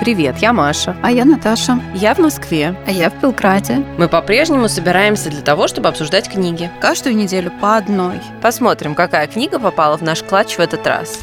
Привет, я Маша. А я Наташа. Я в Москве. А я в Белграде. Мы по-прежнему собираемся для того, чтобы обсуждать книги. Каждую неделю по одной. Посмотрим, какая книга попала в наш клатч в этот раз.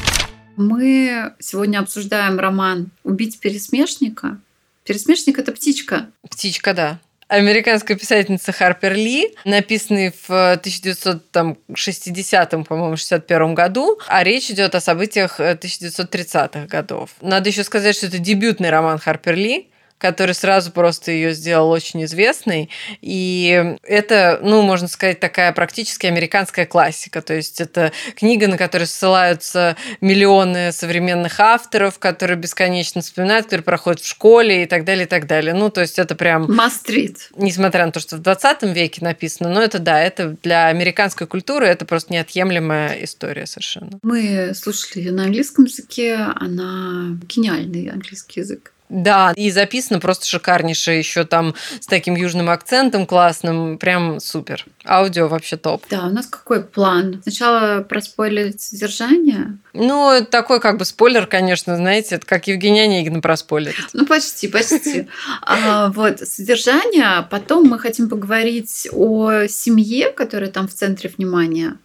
Мы сегодня обсуждаем роман «Убить пересмешника». Пересмешник – это птичка. Птичка, да американская писательница Харпер Ли, написанный в 1960, по-моему, 61 году, а речь идет о событиях 1930-х годов. Надо еще сказать, что это дебютный роман Харпер Ли, который сразу просто ее сделал очень известной. И это, ну, можно сказать, такая практически американская классика. То есть это книга, на которую ссылаются миллионы современных авторов, которые бесконечно вспоминают, которые проходят в школе и так далее, и так далее. Ну, то есть это прям... Мастрит. Несмотря на то, что в 20 веке написано, но это, да, это для американской культуры это просто неотъемлемая история совершенно. Мы слушали ее на английском языке, она гениальный английский язык. Да, и записано просто шикарнейше, еще там с таким южным акцентом классным, прям супер. Аудио вообще топ. Да, у нас какой план? Сначала проспойлерить содержание? Ну, такой как бы спойлер, конечно, знаете, это как Евгения Онегина проспойлерить. Ну, почти, почти. а, вот, содержание. Потом мы хотим поговорить о семье, которая там в центре внимания,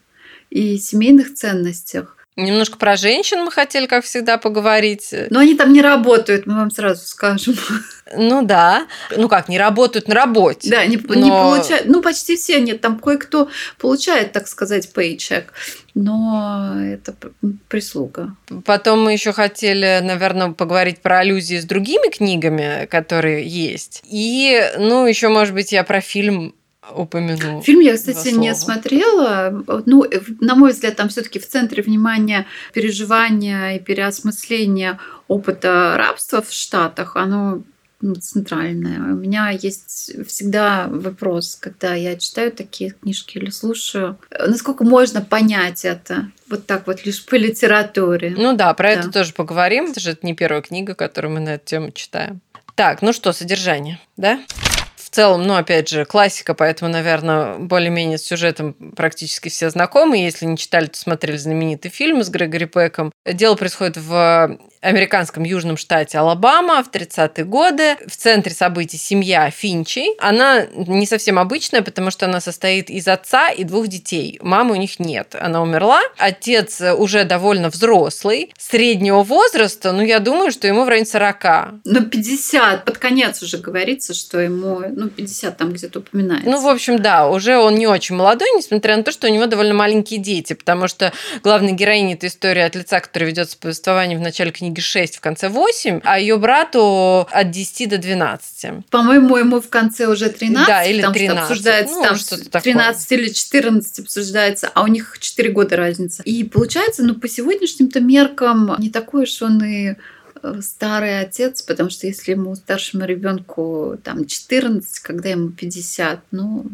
и семейных ценностях. Немножко про женщин мы хотели, как всегда, поговорить. Но они там не работают, мы вам сразу скажем. Ну да. Ну как, не работают на работе. Да, не, но... не получают. Ну, почти все нет. Там кое-кто получает, так сказать, пейчек. Но это прислуга. Потом мы еще хотели, наверное, поговорить про аллюзии с другими книгами, которые есть. И, ну, еще, может быть, я про фильм упомяну. Фильм я, кстати, не смотрела. Ну, на мой взгляд, там все-таки в центре внимания переживания и переосмысления опыта рабства в Штатах. Оно ну, центральное. У меня есть всегда вопрос, когда я читаю такие книжки или слушаю, насколько можно понять это вот так вот лишь по литературе. Ну да, про да. это тоже поговорим. Это же не первая книга, которую мы на эту тему читаем. Так, ну что, содержание, да? Целом, ну, опять же, классика, поэтому, наверное, более-менее с сюжетом практически все знакомы. Если не читали, то смотрели знаменитый фильм с Грегори Пеком. Дело происходит в американском южном штате Алабама в 30-е годы. В центре событий семья Финчи. Она не совсем обычная, потому что она состоит из отца и двух детей. Мамы у них нет. Она умерла. Отец уже довольно взрослый, среднего возраста, ну, я думаю, что ему в районе 40. Ну, 50. Под конец уже говорится, что ему, ну, 50 там где-то упоминается. Ну, в общем, да, уже он не очень молодой, несмотря на то, что у него довольно маленькие дети, потому что главной героиня этой истории от лица, который ведется повествование в начале книги книги 6, в конце 8, а ее брату от 10 до 12. По-моему, ему в конце уже 13, да, или там 13. Что обсуждается, ну, там что 13 такое. или 14 обсуждается, а у них 4 года разница. И получается, ну, по сегодняшним-то меркам не такой уж он и э, старый отец, потому что если ему старшему ребенку там 14, когда ему 50, ну,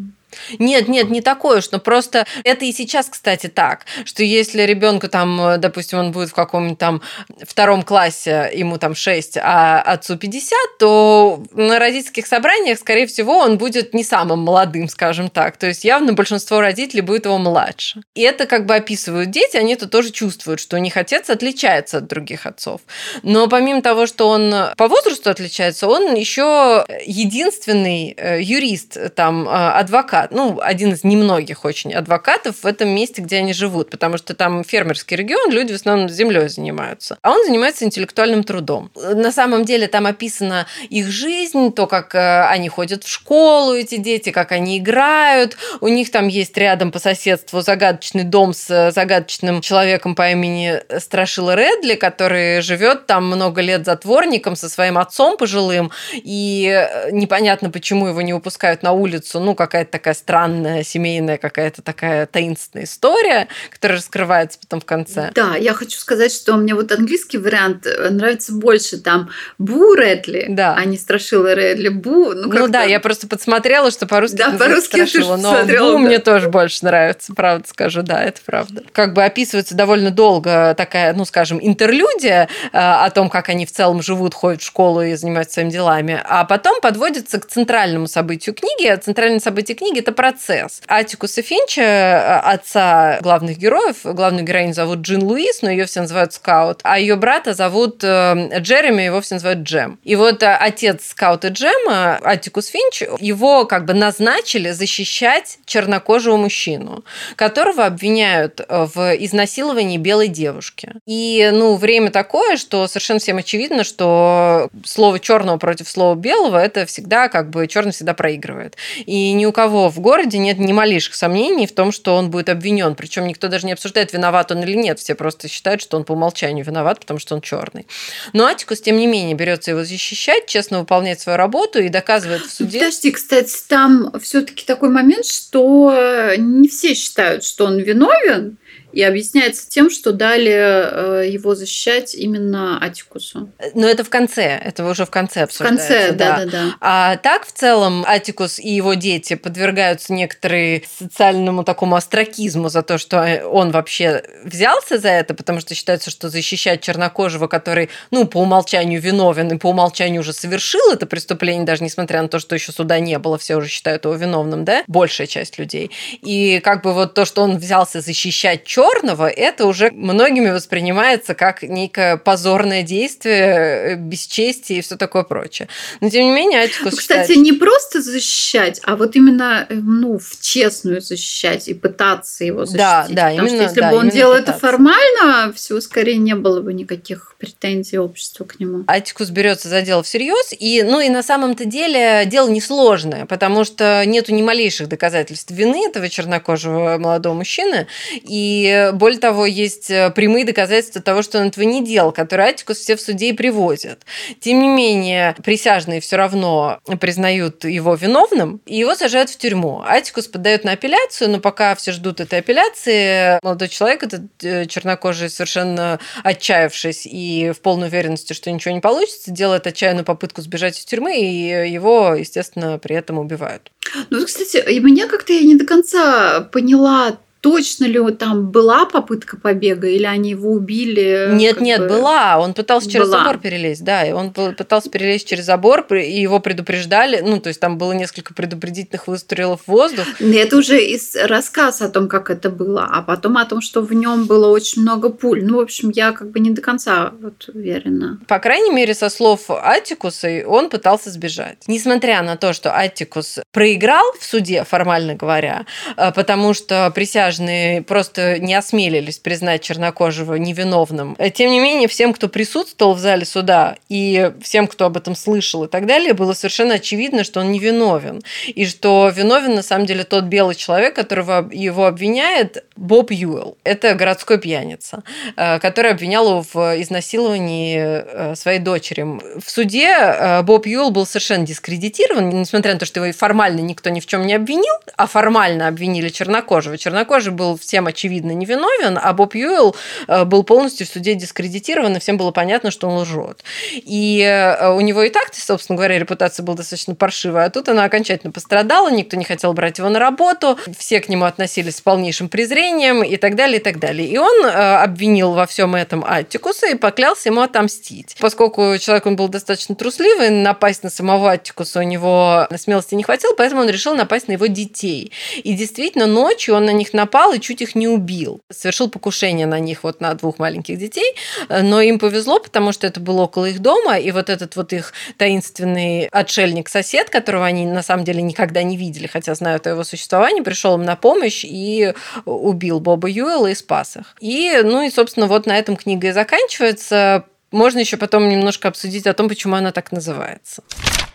нет, нет, не такое но просто это и сейчас, кстати, так, что если ребенку там, э, допустим, он будет в каком-нибудь там втором классе, ему там 6, а отцу 50, то на родительских собраниях, скорее всего, он будет не самым молодым, скажем так. То есть явно большинство родителей будет его младше. И это как бы описывают дети, они это тоже чувствуют, что у них отец отличается от других отцов. Но помимо того, что он по возрасту отличается, он еще единственный э, юрист, там, э, адвокат, адвокат, ну, один из немногих очень адвокатов в этом месте, где они живут, потому что там фермерский регион, люди в основном землей занимаются. А он занимается интеллектуальным трудом. На самом деле там описана их жизнь, то, как э, они ходят в школу, эти дети, как они играют. У них там есть рядом по соседству загадочный дом с э, загадочным человеком по имени Страшила Редли, который живет там много лет затворником со своим отцом пожилым, и э, непонятно, почему его не выпускают на улицу, ну, какая-то такая такая странная семейная какая-то такая таинственная история, которая раскрывается потом в конце. Да, я хочу сказать, что мне вот английский вариант э, нравится больше. Там Бу Редли, да. а не Страшила Редли. Бу, ну, ну да, я просто подсмотрела, что по-русски да, по-русски Страшила, но Бу да. мне тоже больше нравится, правда скажу, да, это правда. Как бы описывается довольно долго такая, ну, скажем, интерлюдия э, о том, как они в целом живут, ходят в школу и занимаются своими делами, а потом подводится к центральному событию книги. Центральное событие книги это процесс. Атикуса Финча, э, отца главных героев, главную героиню зовут Джин Луис, но ее все называют Скаут, а ее брата зовут э, Джереми, его все называют Джем. И вот э, отец Скаута Джема, Атикус Финч, его как бы назначили защищать чернокожего мужчину, которого обвиняют в изнасиловании белой девушки. И, ну, время такое, что совершенно всем очевидно, что слово черного против слова белого это всегда как бы черный всегда проигрывает. И ни у кого в городе нет ни малейших сомнений в том, что он будет обвинен. Причем никто даже не обсуждает, виноват он или нет. Все просто считают, что он по умолчанию виноват, потому что он черный. Но Атикус, тем не менее, берется его защищать, честно выполняет свою работу и доказывает в суде. Подожди, кстати, там все-таки такой момент, что не все считают, что он виновен, и объясняется тем, что дали э, его защищать именно Атикусу. Но это в конце, это уже в конце обсуждается. В конце, да, да, да. А так, в целом, Атикус и его дети подвергаются некоторые социальному такому остракизму за то, что он вообще взялся за это, потому что считается, что защищать чернокожего, который, ну, по умолчанию виновен и по умолчанию уже совершил это преступление, даже несмотря на то, что еще суда не было, все уже считают его виновным, да, большая часть людей. И как бы вот то, что он взялся защищать черного, это уже многими воспринимается как некое позорное действие, э, бесчестие и все такое прочее. Но тем не менее, Атикус Кстати, считает, не просто защищать, а вот именно э, ну, в честную защищать и пытаться его защитить. Да, да, Потому именно, что если да, бы он делал пытаться. это формально, всего скорее не было бы никаких претензий общества к нему. Атикус берется за дело всерьез, и, ну и на самом-то деле дело несложное, потому что нету ни малейших доказательств вины этого чернокожего молодого мужчины, и более того, есть э, прямые доказательства того, что он этого не делал, которые Атикус все в суде и привозят. Тем не менее, присяжные все равно признают его виновным, и его сажают в тюрьму. Атикус подает на апелляцию, но пока все ждут этой апелляции, молодой человек, этот э, чернокожий, совершенно отчаявшись и в полной уверенности, что ничего не получится, делает отчаянную попытку сбежать из тюрьмы, и его, естественно, при этом убивают. Ну, кстати, и меня как-то я не до конца поняла, точно ли там была попытка побега, или они его убили? Нет, нет, бы? была. Он пытался через Была. забор перелезть, да, и он пытался перелезть через забор, и его предупреждали, ну, то есть там было несколько предупредительных выстрелов в воздух. Это уже из рассказ о том, как это было, а потом о том, что в нем было очень много пуль. Ну, в общем, я как бы не до конца вот уверена. По крайней мере, со слов Аттикуса, он пытался сбежать. Несмотря на то, что Аттикус проиграл в суде, формально говоря, э, потому что присяжные просто не осмелились признать чернокожего невиновным. Э, Тем не менее, всем, кто присутствовал в зале суда, и всем, кто об этом слышал и так далее, было совершенно очевидно, что он невиновен. И что виновен на самом деле тот белый человек, которого его обвиняет, Боб Юэлл. Это городской пьяница, э, который обвинял его в изнасиловании э, своей дочери. В суде Боб Юэлл был совершенно дискредитирован, несмотря на то, что его формально никто ни в чем не обвинил, а формально обвинили чернокожего. Чернокожий был всем очевидно невиновен, а Боб Юэлл э, был полностью в суде дискредитирован, и всем было понятно, что он лжет. И э, у него и так, собственно говоря, репутация была достаточно паршивая, а тут она окончательно пострадала, никто не хотел брать его на работу, все к нему относились с полнейшим презрением и так далее, и так далее. И он э, обвинил во всем этом Аттикуса и поклялся ему отомстить. Поскольку человек он был достаточно трусливый, напасть на самого Аттикуса у него смелости не хватило, поэтому он решил напасть на его детей. И действительно, ночью он на них напал и чуть их не убил. Совершил покушение на них, вот на двух маленьких детей, но им повезло, потому что это было около их дома, и вот этот вот их таинственный отшельник-сосед, которого они на самом деле никогда не видели, хотя знают о его существовании, пришел им на помощь и убил Боба Юэлла и спас их. И, ну и, собственно, вот на этом книга и заканчивается. Можно еще потом немножко обсудить о том, почему она так называется.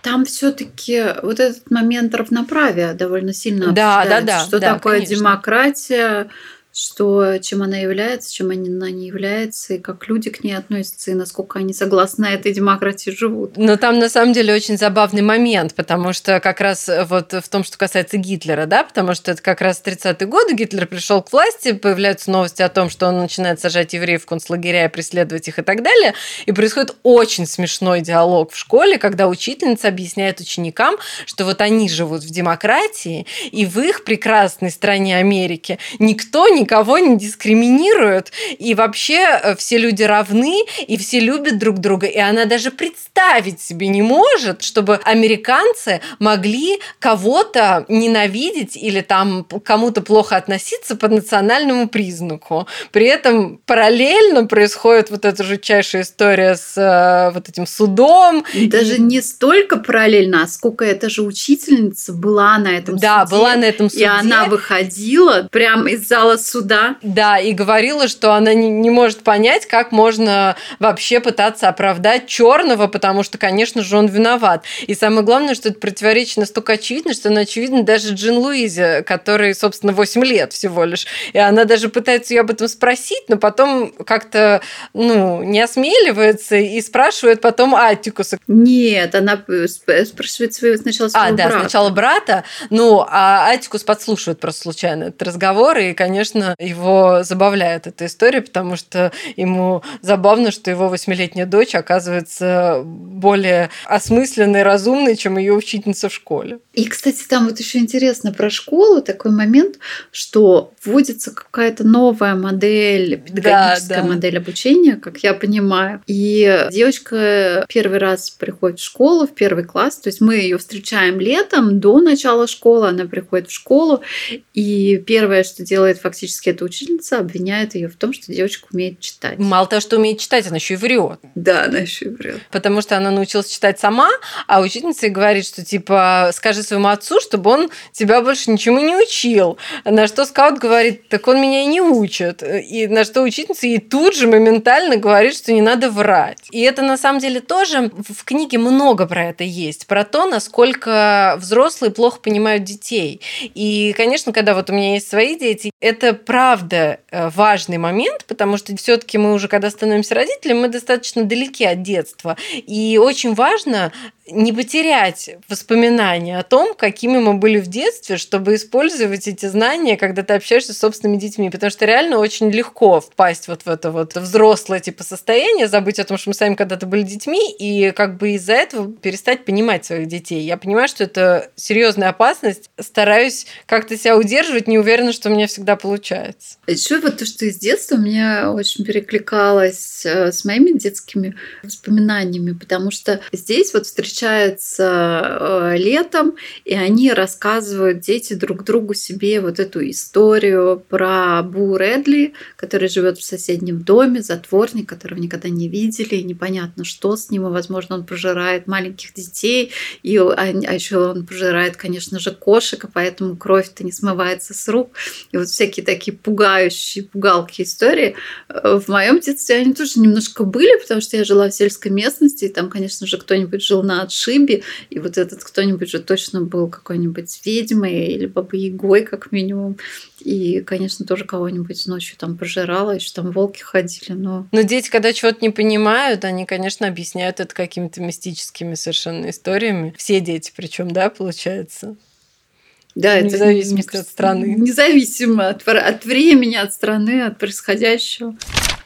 Там все-таки вот этот момент равноправия довольно сильно Да, обсуждается. да, да, Что да, такое конечно. демократия, что, чем она является, чем она не является, и как люди к ней относятся, и насколько они согласно этой демократии живут. Но там на самом деле очень забавный момент, потому что как раз вот в том, что касается Гитлера, да, потому что это как раз 30-е годы, Гитлер пришел к власти, появляются новости о том, что он начинает сажать евреев в концлагеря и преследовать их и так далее, и происходит очень смешной диалог в школе, когда учительница объясняет ученикам, что вот они живут в демократии, и в их прекрасной стране Америки никто не никого не дискриминирует, и вообще э, все люди равны, и все любят друг друга, и она даже представить себе не может, чтобы американцы могли кого-то ненавидеть или там кому-то плохо относиться по национальному признаку. При этом параллельно происходит вот эта жутчайшая история с э, вот этим судом. Даже и... не столько параллельно, а сколько эта же учительница была на этом да, суде. была на этом суде. И она выходила прямо из зала суда. Да, и говорила, что она не, не может понять, как можно вообще пытаться оправдать черного, потому что, конечно же, он виноват. И самое главное, что это противоречие настолько очевидно, что оно очевидно даже Джин Луизе, который, собственно, 8 лет всего лишь. И она даже пытается ее об этом спросить, но потом как-то ну, не осмеливается и спрашивает потом Аттикуса. Нет, она спрашивает своего сначала своего А, да, брата. сначала брата, ну, а Аттикус подслушивает просто случайно этот разговор, и, конечно, его забавляет эта история, потому что ему забавно, что его восьмилетняя дочь оказывается более осмысленной, разумной, чем ее учительница в школе. И, кстати, там вот еще интересно про школу такой момент, что вводится какая-то новая модель, педагогическая да, да. модель обучения, как я понимаю. И девочка первый раз приходит в школу, в первый класс, то есть мы ее встречаем летом, до начала школы, она приходит в школу, и первое, что делает фактически эта учительница, обвиняет ее в том, что девочка умеет читать. Мало того, что умеет читать, она еще и врет. Да, она еще и врет. Потому что она научилась читать сама, а учительница говорит, что типа скажи своему отцу, чтобы он тебя больше ничему не учил. На что скаут говорит, так он меня и не учит. И на что учительница ей тут же моментально говорит, что не надо врать. И это на самом деле тоже в книге много про это есть, про то, насколько взрослые плохо понимают детей. И, конечно, когда вот у меня есть свои дети, это правда э, важный момент, потому что все-таки мы уже, когда становимся родителями, мы достаточно далеки от детства. И очень важно не потерять воспоминания о том, какими мы были в детстве, чтобы использовать эти знания, когда ты общаешься с собственными детьми. Потому что реально очень легко впасть вот в это вот взрослое типа состояние, забыть о том, что мы сами когда-то были детьми, и как бы из-за этого перестать понимать своих детей. Я понимаю, что это серьезная опасность. Стараюсь как-то себя удерживать, не уверена, что у меня всегда получается. Еще вот то, что из детства мне очень перекликалось э, с моими детскими воспоминаниями, потому что здесь вот встречается встречаются э, летом, и они рассказывают дети друг другу себе вот эту историю про Бу Редли, который живет в соседнем доме, затворник, которого никогда не видели, и непонятно, что с ним, и, возможно, он пожирает маленьких детей, и, а, а еще он пожирает, конечно же, кошек, и поэтому кровь-то не смывается с рук. И вот всякие такие пугающие, пугалки истории. Э, в моем детстве они тоже немножко были, потому что я жила в сельской местности, и там, конечно же, кто-нибудь жил на отшибе, и вот этот кто-нибудь же точно был какой-нибудь ведьмой или бабой-ягой, как минимум. И, конечно, тоже кого-нибудь ночью там пожирала, еще там волки ходили, но... Но дети, когда чего-то не понимают, они, конечно, объясняют это какими-то мистическими совершенно историями. Все дети причем, да, получается? Да, это независимо от страны. Независимо от, от времени, от страны, от происходящего.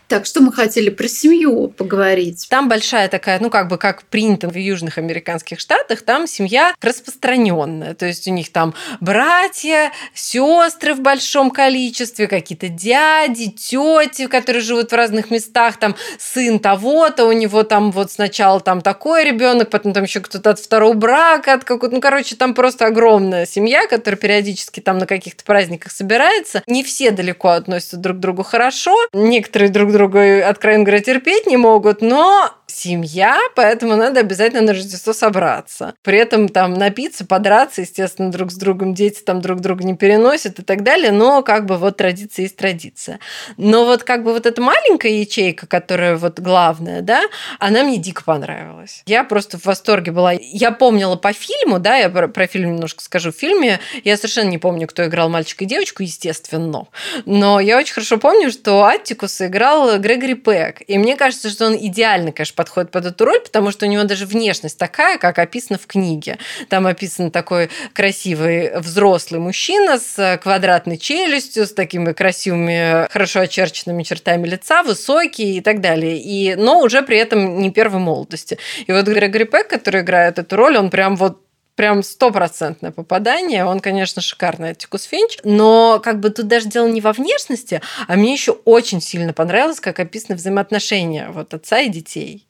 Так, что мы хотели про семью поговорить? Там большая такая, ну, как бы, как принято в южных американских штатах, там семья распространенная. То есть у них там братья, сестры в большом количестве, какие-то дяди, тети, которые живут в разных местах, там сын того-то, у него там вот сначала там такой ребенок, потом там еще кто-то от второго брака, от какого-то, ну, короче, там просто огромная семья, которая периодически там на каких-то праздниках собирается. Не все далеко относятся друг к другу хорошо, некоторые друг друга, откровенно говоря, терпеть не могут, но семья, поэтому надо обязательно на Рождество собраться. При этом там напиться, подраться, естественно, друг с другом, дети там друг друга не переносят и так далее, но как бы вот традиция есть традиция. Но вот как бы вот эта маленькая ячейка, которая вот главная, да, она мне дико понравилась. Я просто в восторге была. Я помнила по фильму, да, я про, про фильм немножко скажу. В фильме я совершенно не помню, кто играл мальчика и девочку, естественно. Но я очень хорошо помню, что Аттикус играл Грегори Пэк. И мне кажется, что он идеально, конечно, подходит под эту роль, потому что у него даже внешность такая, как описано в книге. Там описан такой красивый взрослый мужчина с квадратной челюстью, с такими красивыми, хорошо очерченными чертами лица, высокий и так далее. И, но уже при этом не первой молодости. И вот Грегори Пэк, который играет эту роль, он прям вот прям стопроцентное попадание. Он, конечно, шикарный Аттикус Финч, но как бы тут даже дело не во внешности, а мне еще очень сильно понравилось, как описаны взаимоотношения вот отца и детей.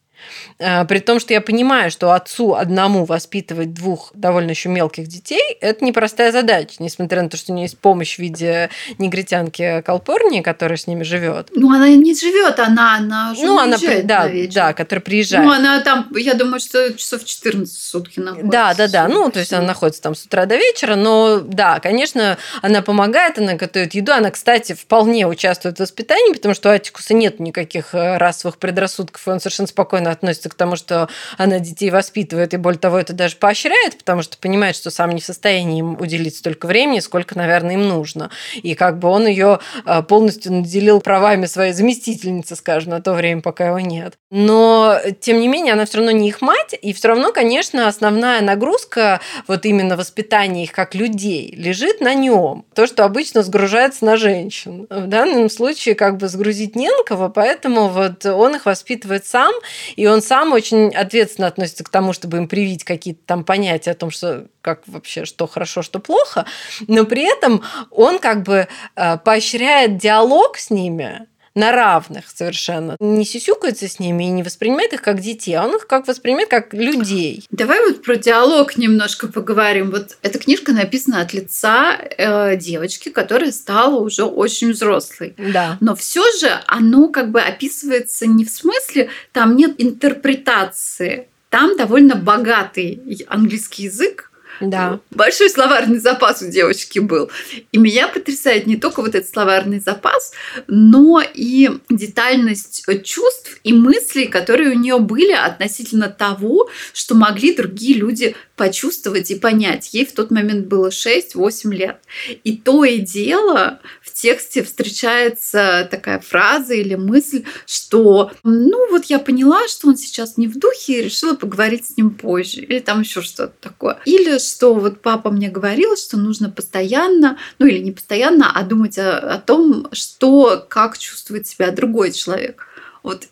Э, при том, что я понимаю, что отцу одному воспитывать двух довольно еще мелких детей – это непростая задача, несмотря на то, что у нее есть помощь в виде негритянки Калпорнии, которая с ними живет. Ну, она не живет, она, она уже ну, она, да, да, которая приезжает. Ну, она там, я думаю, что часов 14 сутки находится. Да, да, да. Ну, то есть она находится там с утра до вечера, но да, конечно, она помогает, она готовит еду. Она, кстати, вполне участвует в воспитании, потому что у Атикуса нет никаких э, расовых предрассудков, и он совершенно спокойно спокойно относится к тому, что она детей воспитывает, и более того, это даже поощряет, потому что понимает, что сам не в состоянии им уделить столько времени, сколько, наверное, им нужно. И как бы он ее а, полностью наделил правами своей заместительницы, скажем, на то время, пока его нет. Но, тем не менее, она все равно не их мать, и все равно, конечно, основная нагрузка вот именно воспитания их как людей лежит на нем. То, что обычно сгружается на женщин. В данном случае как бы сгрузить не на кого, поэтому вот он их воспитывает сам, и он сам очень ответственно относится к тому, чтобы им привить какие-то там понятия о том, что как вообще, что хорошо, что плохо. Но при этом он как бы э, поощряет диалог с ними, на равных совершенно. Не сисюкается с ними и не воспринимает их как детей, а он их как воспринимает как людей. Давай вот про диалог немножко поговорим. Вот эта книжка написана от лица э, девочки, которая стала уже очень взрослой. Да. Но все же оно как бы описывается не в смысле, там нет интерпретации. Там довольно богатый английский язык, да. Большой словарный запас у девочки был. И меня потрясает не только вот этот словарный запас, но и детальность чувств и мыслей, которые у нее были относительно того, что могли другие люди почувствовать и понять. Ей в тот момент было 6-8 лет. И то и дело в тексте встречается такая фраза или мысль, что ну вот я поняла, что он сейчас не в духе и решила поговорить с ним позже. Или там еще что-то такое. Или что вот папа мне говорил, что нужно постоянно, ну или не постоянно, а думать о, о том, что, как чувствует себя другой человек. Вот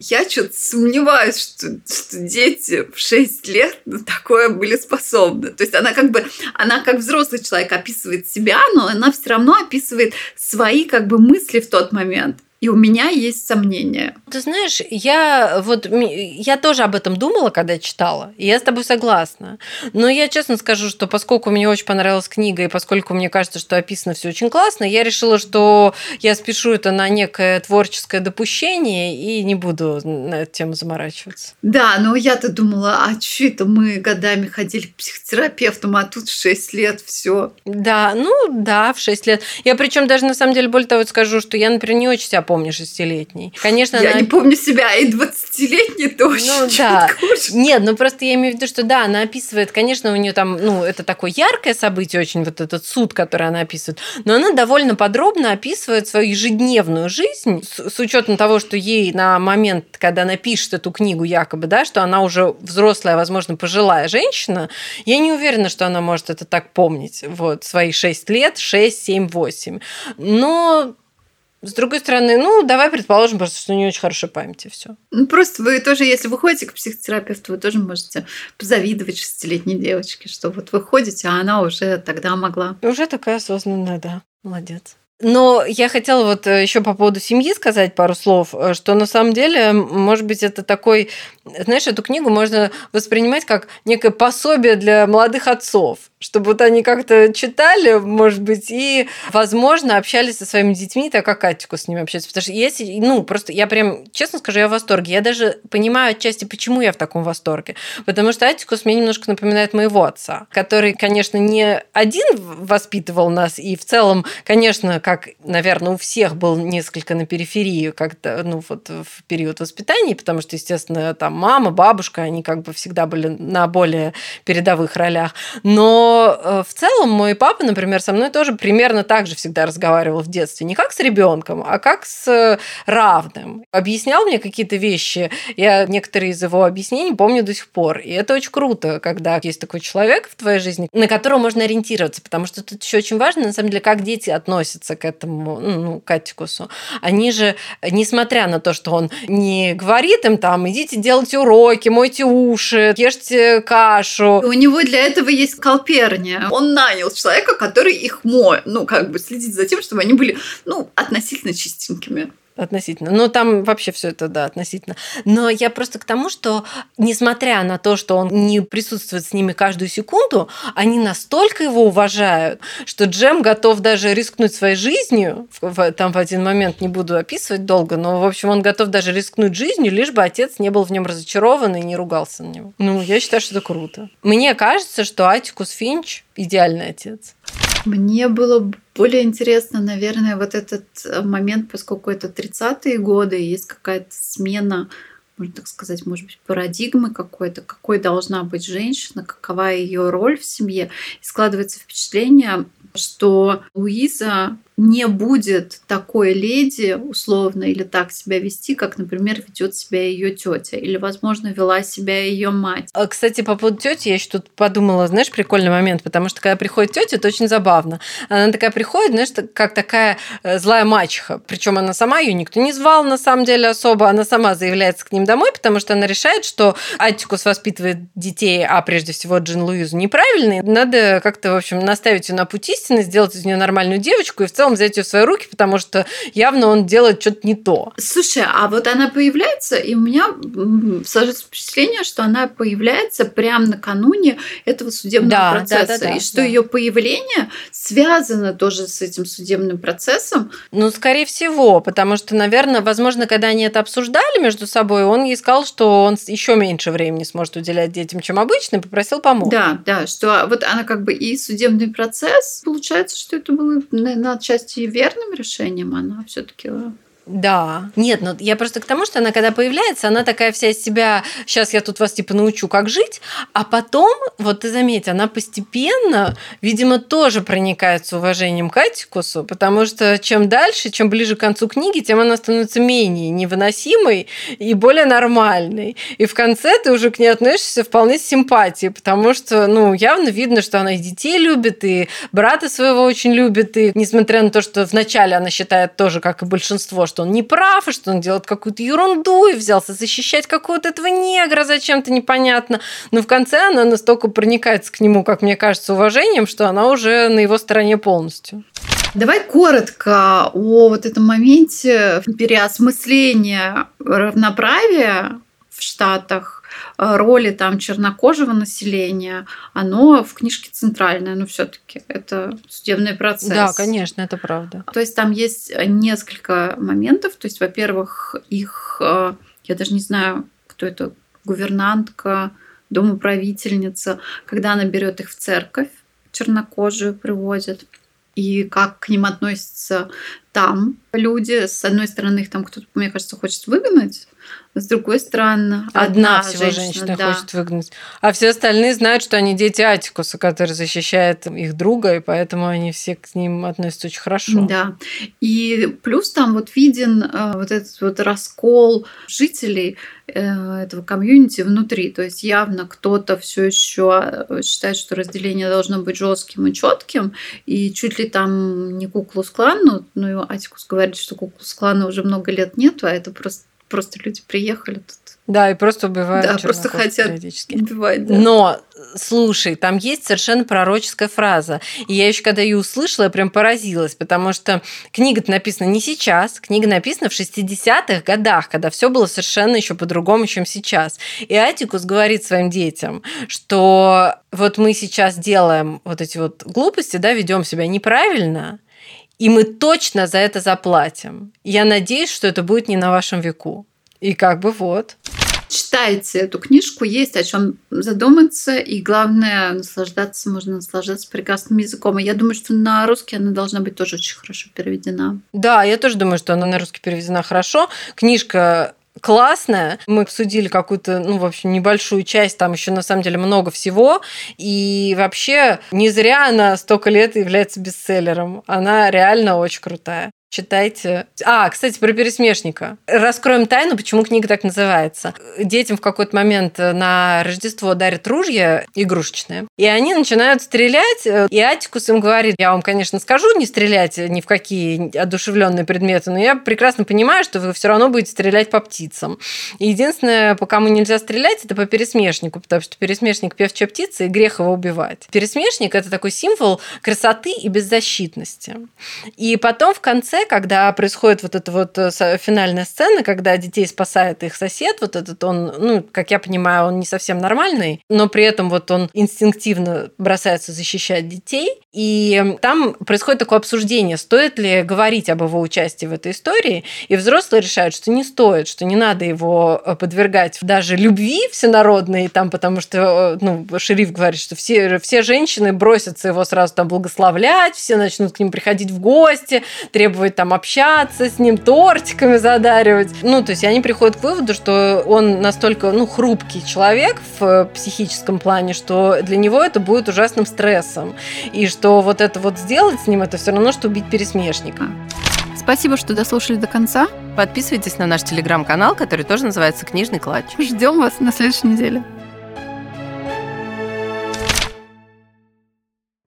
я что-то сомневаюсь, что, что дети в 6 лет на такое были способны. То есть она как бы, она как взрослый человек описывает себя, но она все равно описывает свои как бы мысли в тот момент. И у меня есть сомнения. Ты знаешь, я вот я тоже об этом думала, когда читала, и я с тобой согласна. Но я честно скажу, что поскольку мне очень понравилась книга, и поскольку мне кажется, что описано все очень классно, я решила, что я спешу это на некое творческое допущение и не буду на эту тему заморачиваться. Да, но я-то думала, а что это мы годами ходили к психотерапевтам, а тут в 6 лет все. Да, ну да, в 6 лет. Я причем даже на самом деле более того скажу, что я, например, не очень себя помню шестилетней. Конечно, я она... не помню себя и двадцатилетней тоже. Ну да. Нет, ну просто я имею в виду, что да, она описывает, конечно, у нее там, ну, это такое яркое событие, очень вот этот суд, который она описывает, но она довольно подробно описывает свою ежедневную жизнь с, с учетом того, что ей на момент, когда она пишет эту книгу якобы, да, что она уже взрослая, возможно, пожилая женщина, я не уверена, что она может это так помнить, вот, свои 6 лет, 6, 7, 8. Но с другой стороны, ну, давай предположим просто, что у нее очень хорошая память, и все. Ну, просто вы тоже, если вы ходите к психотерапевту, вы тоже можете позавидовать шестилетней девочке, что вот вы ходите, а она уже тогда могла. Уже такая осознанная, да. Молодец. Но я хотела вот э, еще по поводу семьи сказать пару слов, э, что на самом деле, может быть, это такой, знаешь, эту книгу можно воспринимать как некое пособие для молодых отцов чтобы вот они как-то читали, может быть, и, возможно, общались со своими детьми, так как Атику с ними общается. Потому что если, ну, просто я прям, честно скажу, я в восторге. Я даже понимаю отчасти, почему я в таком восторге. Потому что Атикус мне немножко напоминает моего отца, который, конечно, не один воспитывал нас, и в целом, конечно, как, наверное, у всех был несколько на периферии как-то, ну, вот в период воспитания, потому что, естественно, там мама, бабушка, они как бы всегда были на более передовых ролях. Но Э, в целом мой папа, например, со мной тоже примерно так же всегда разговаривал в детстве. Не как с ребенком, а как с равным. Объяснял мне какие-то вещи. Я некоторые из его объяснений помню до сих пор. И это очень круто, когда есть такой человек в твоей жизни, на которого можно ориентироваться. Потому что тут еще очень важно, на самом деле, как дети относятся к этому, ну, ну, к Атикусу, они же, несмотря на то, что он не говорит им там, идите делайте уроки, мойте уши, ешьте кашу. У него для этого есть колперня. Он нанял человека, который их моет, ну, как бы следить за тем, чтобы они были, ну, относительно чистенькими. Относительно. Но там вообще все это, да, относительно. Но я просто к тому, что несмотря на то, что он не присутствует с ними каждую секунду, они настолько его уважают, что Джем готов даже рискнуть своей жизнью. Там в один момент не буду описывать долго, но, в общем, он готов даже рискнуть жизнью, лишь бы отец не был в нем разочарован и не ругался на него. Ну, я считаю, что это круто. Мне кажется, что Атикус Финч идеальный отец. Мне было более интересно, наверное, вот этот э, момент, поскольку это 30-е годы, есть какая-то смена, можно так сказать, может быть, парадигмы какой-то, какой должна быть женщина, какова ее роль в семье. И складывается впечатление, что Луиза не будет такой леди условно или так себя вести, как, например, ведет себя ее тетя, или, возможно, вела себя ее мать. А, кстати, по поводу тети я еще тут подумала, знаешь, прикольный момент, потому что когда приходит тетя, это очень забавно. Она такая приходит, знаешь, как такая э, злая мачеха. Причем она сама ее никто не звал, на самом деле, особо. Она сама заявляется к ним домой, потому что она решает, что Аттикус воспитывает детей, а прежде всего Джин Луизу неправильно. Надо как-то, в общем, наставить ее на путь истины, сделать из нее нормальную девочку и в целом целом взять ее в свои руки, потому что явно он делает что-то не то. Слушай, а вот она появляется, и у меня сложится впечатление, что она появляется прямо накануне этого судебного да, процесса, да, да, да, и что да. ее появление связано тоже с этим судебным процессом. Ну, скорее всего, потому что, наверное, возможно, когда они это обсуждали между собой, он ей сказал, что он еще меньше времени сможет уделять детям, чем обычно, и попросил помочь. Да, да, что вот она как бы и судебный процесс, получается, что это было на отчасти отчасти верным решением, она все-таки да. Нет, ну я просто к тому, что она когда появляется, она такая вся из себя, сейчас я тут вас типа научу, как жить, а потом, вот ты заметь, она постепенно, видимо, тоже проникает с уважением к Атикусу, потому что чем дальше, чем ближе к концу книги, тем она становится менее невыносимой и более нормальной. И в конце ты уже к ней относишься вполне с симпатией, потому что, ну, явно видно, что она и детей любит, и брата своего очень любит, и несмотря на то, что вначале она считает тоже, как и большинство, что что он не прав, и что он делает какую-то ерунду, и взялся защищать какого-то этого негра зачем-то непонятно. Но в конце она настолько проникается к нему, как мне кажется, уважением, что она уже на его стороне полностью. Давай коротко о вот этом моменте переосмысления равноправия в Штатах роли там чернокожего населения, оно в книжке центральное, но все-таки это судебный процесс. Да, конечно, это правда. То есть там есть несколько моментов. То есть, во-первых, их, э, я даже не знаю, кто это, гувернантка, домоправительница, когда она берет их в церковь, чернокожие приводит и как к ним относятся там люди. С одной стороны, их там кто-то, мне кажется, хочет выгнать, с другой стороны, одна, одна всего женщина, женщина да. хочет выгнать. А все остальные знают, что они дети Атикуса, который защищает их друга, и поэтому они все к ним относятся очень хорошо. Да. И плюс там вот виден э, вот этот вот раскол жителей э, этого комьюнити внутри. То есть явно кто-то все еще э, считает, что разделение должно быть жестким и четким, и чуть ли там не куклу клан, ну, ну Атикус говорит, что куклу клана уже много лет нету, а это просто просто люди приехали тут. Да, и просто убивают. Да, просто хотят убивать. Да. Но, слушай, там есть совершенно пророческая фраза. И я еще когда ее услышала, я прям поразилась, потому что книга написана не сейчас, книга написана в 60-х годах, когда все было совершенно еще по-другому, чем сейчас. И Атикус говорит своим детям, что вот мы сейчас делаем вот эти вот глупости, да, ведем себя неправильно, и мы точно за это заплатим. Я надеюсь, что это будет не на вашем веку. И как бы вот. Читайте эту книжку, есть о чем задуматься, и главное, наслаждаться, можно наслаждаться прекрасным языком. И я думаю, что на русский она должна быть тоже очень хорошо переведена. Да, я тоже думаю, что она на русский переведена хорошо. Книжка классная. Мы обсудили какую-то, ну, в общем, небольшую часть, там еще на самом деле много всего. И вообще не зря она столько лет является бестселлером. Она реально очень крутая. Читайте. А, кстати, про пересмешника. Раскроем тайну, почему книга так называется. Детям в какой-то момент на Рождество дарят ружья игрушечные, и они начинают стрелять, и Атикус им говорит, я вам, конечно, скажу не стрелять ни в какие одушевленные предметы, но я прекрасно понимаю, что вы все равно будете стрелять по птицам. И единственное, по кому нельзя стрелять, это по пересмешнику, потому что пересмешник певчая птица, и грех его убивать. Пересмешник – это такой символ красоты и беззащитности. И потом в конце конце, когда происходит вот эта вот э, финальная сцена, когда детей спасает их сосед, вот этот он, ну, как я понимаю, он не совсем нормальный, но при этом вот он инстинктивно бросается защищать детей. И там происходит такое обсуждение, стоит ли говорить об его участии в этой истории. И взрослые решают, что не стоит, что не надо его э, подвергать даже любви всенародной, там, потому что э, ну, шериф говорит, что все, все женщины бросятся его сразу там благословлять, все начнут к ним приходить в гости, требовать будет там общаться с ним, тортиками задаривать. Ну, то есть они приходят к выводу, что он настолько, ну, хрупкий человек в психическом плане, что для него это будет ужасным стрессом. И что вот это вот сделать с ним, это все равно, что убить пересмешника. Спасибо, что дослушали до конца. Подписывайтесь на наш телеграм-канал, который тоже называется «Книжный клатч». Ждем вас на следующей неделе.